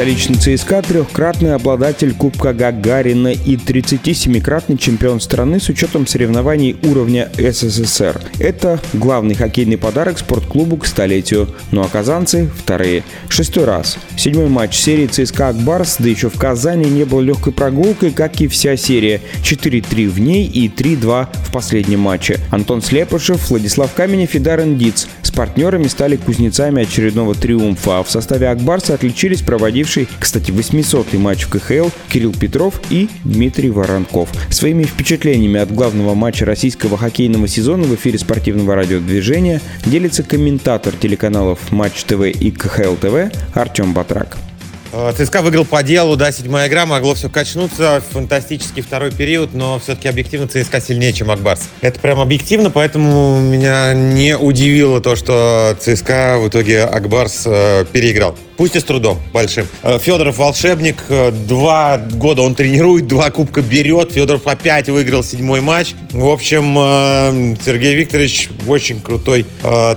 Столичный ЦСКА – трехкратный обладатель Кубка Гагарина и 37-кратный чемпион страны с учетом соревнований уровня СССР. Это главный хоккейный подарок спортклубу к столетию. Ну а казанцы – вторые. Шестой раз. Седьмой матч серии ЦСКА Акбарс, да еще в Казани, не был легкой прогулкой, как и вся серия. 4-3 в ней и 3-2 в последнем матче. Антон Слепышев, Владислав Каменев и Даррен Диц с партнерами стали кузнецами очередного триумфа, а в составе Акбарса отличились проводивший, кстати, 800-й матч в КХЛ Кирилл Петров и Дмитрий Воронков. Своими впечатлениями от главного матча российского хоккейного сезона в эфире спортивного радиодвижения делится комментатор телеканалов Матч ТВ и КХЛ ТВ Артем Батрак. Э, ЦСКА выиграл по делу, да, седьмая игра, могло все качнуться, фантастический второй период, но все-таки объективно ЦСКА сильнее, чем Акбарс. Это прям объективно, поэтому меня не удивило то, что ЦСКА в итоге Акбарс э, переиграл. Пусть и с трудом большим. Э, Федоров волшебник. Э, два года он тренирует, два кубка берет. Федоров опять выиграл седьмой матч. В общем, э, Сергей Викторович очень крутой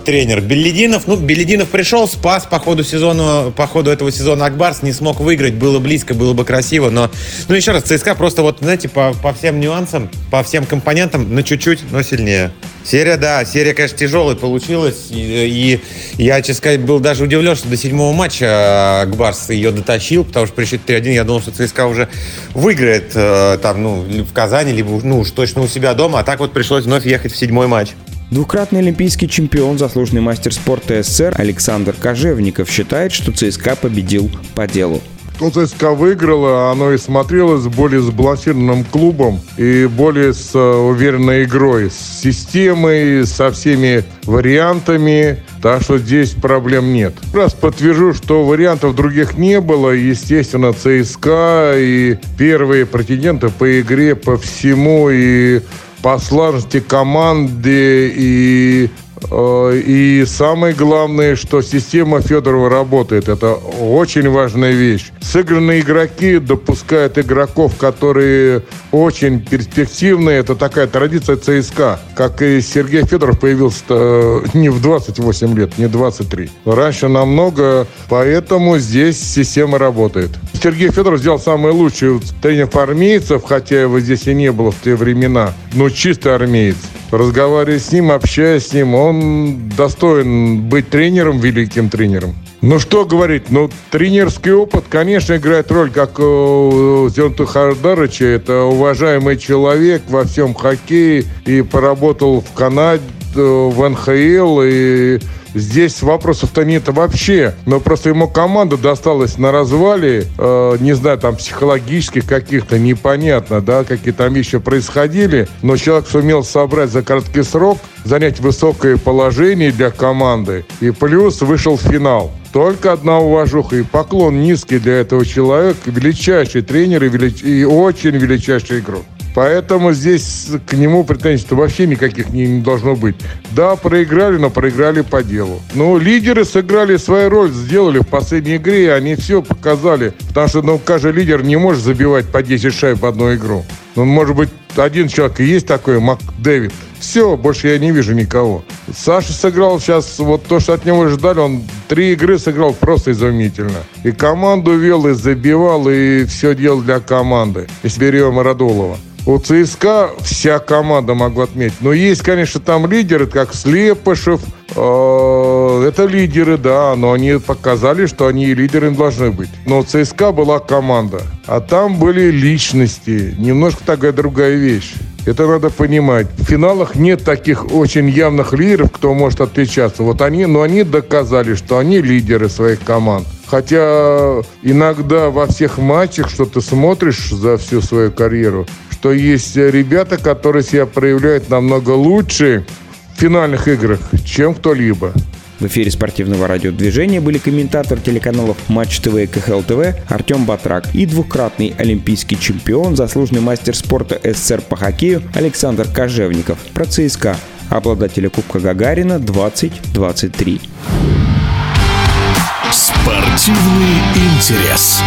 тренер. Белединов, ну, Белединов пришел, спас по ходу сезона, по ходу этого сезона Акбарс, не смог выиграть. Было близко, было бы красиво, но, ну, еще раз, ЦСКА просто вот, знаете, по, по всем нюансам, по всем компонентам, на чуть-чуть, но сильнее. Серия, да, серия, конечно, тяжелая получилась. И, и я, честно сказать, был даже удивлен, что до седьмого матча Акбарс ее дотащил, потому что при счете 3-1 я думал, что ЦСКА уже выиграет э, там, ну, в Казани, либо, ну, уж точно у себя дома. А так вот пришлось вновь ехать в седьмой матч. Двукратный олимпийский чемпион, заслуженный мастер спорта СССР Александр Кожевников считает, что ЦСКА победил по делу. Ну, ЦСКА выиграла, оно и смотрелось более сбалансированным клубом и более с э, уверенной игрой, с системой, со всеми вариантами, так что здесь проблем нет. Раз подтвержу, что вариантов других не было, естественно, ЦСКА и первые претенденты по игре, по всему и по слаженности команды и и самое главное, что система Федорова работает. Это очень важная вещь. Сыгранные игроки допускают игроков, которые очень перспективные. Это такая традиция ЦСКА. Как и Сергей Федоров появился э, не в 28 лет, не 23. Раньше намного, поэтому здесь система работает. Сергей Федоров сделал самое лучшее тренер армейцев, хотя его здесь и не было в те времена, но чистый армеец разговаривая с ним, общаясь с ним, он достоин быть тренером, великим тренером. Ну что говорить, ну тренерский опыт, конечно, играет роль, как у Зенту Хардарыча, это уважаемый человек во всем хоккее и поработал в Канаде, в НХЛ и Здесь вопросов-то нет вообще. Но просто ему команда досталась на развале, э, не знаю, там психологических каких-то, непонятно, да, какие там еще происходили. Но человек сумел собрать за короткий срок, занять высокое положение для команды. И плюс вышел в финал. Только одна уважуха и поклон низкий для этого человека. Величайший тренер и, велич... и очень величайший игрок. Поэтому здесь к нему претензий вообще никаких не, не должно быть. Да, проиграли, но проиграли по делу. Но лидеры сыграли свою роль, сделали в последней игре, и они все показали. Потому что ну, каждый лидер не может забивать по 10 шайб в одну игру. Ну, может быть, один человек и есть такой, Мак Дэвид. Все, больше я не вижу никого. Саша сыграл сейчас, вот то, что от него ждали, он три игры сыграл просто изумительно. И команду вел, и забивал, и все делал для команды. Если берем Радулова. У ЦСКА вся команда, могу отметить. Но есть, конечно, там лидеры, как Слепышев. Э, это лидеры, да, но они показали, что они лидерами должны быть. Но ЦСКА была команда, а там были личности. Немножко такая другая вещь. Это надо понимать. В финалах нет таких очень явных лидеров, кто может отличаться. Вот они, но они доказали, что они лидеры своих команд. Хотя иногда во всех матчах, что ты смотришь за всю свою карьеру, что есть ребята, которые себя проявляют намного лучше финальных играх, чем кто-либо. В эфире спортивного радиодвижения были комментатор телеканалов Матч ТВ и КХЛ ТВ Артем Батрак и двукратный олимпийский чемпион, заслуженный мастер спорта СССР по хоккею Александр Кожевников. Про ЦСКА, обладателя Кубка Гагарина 2023. Спортивный интерес.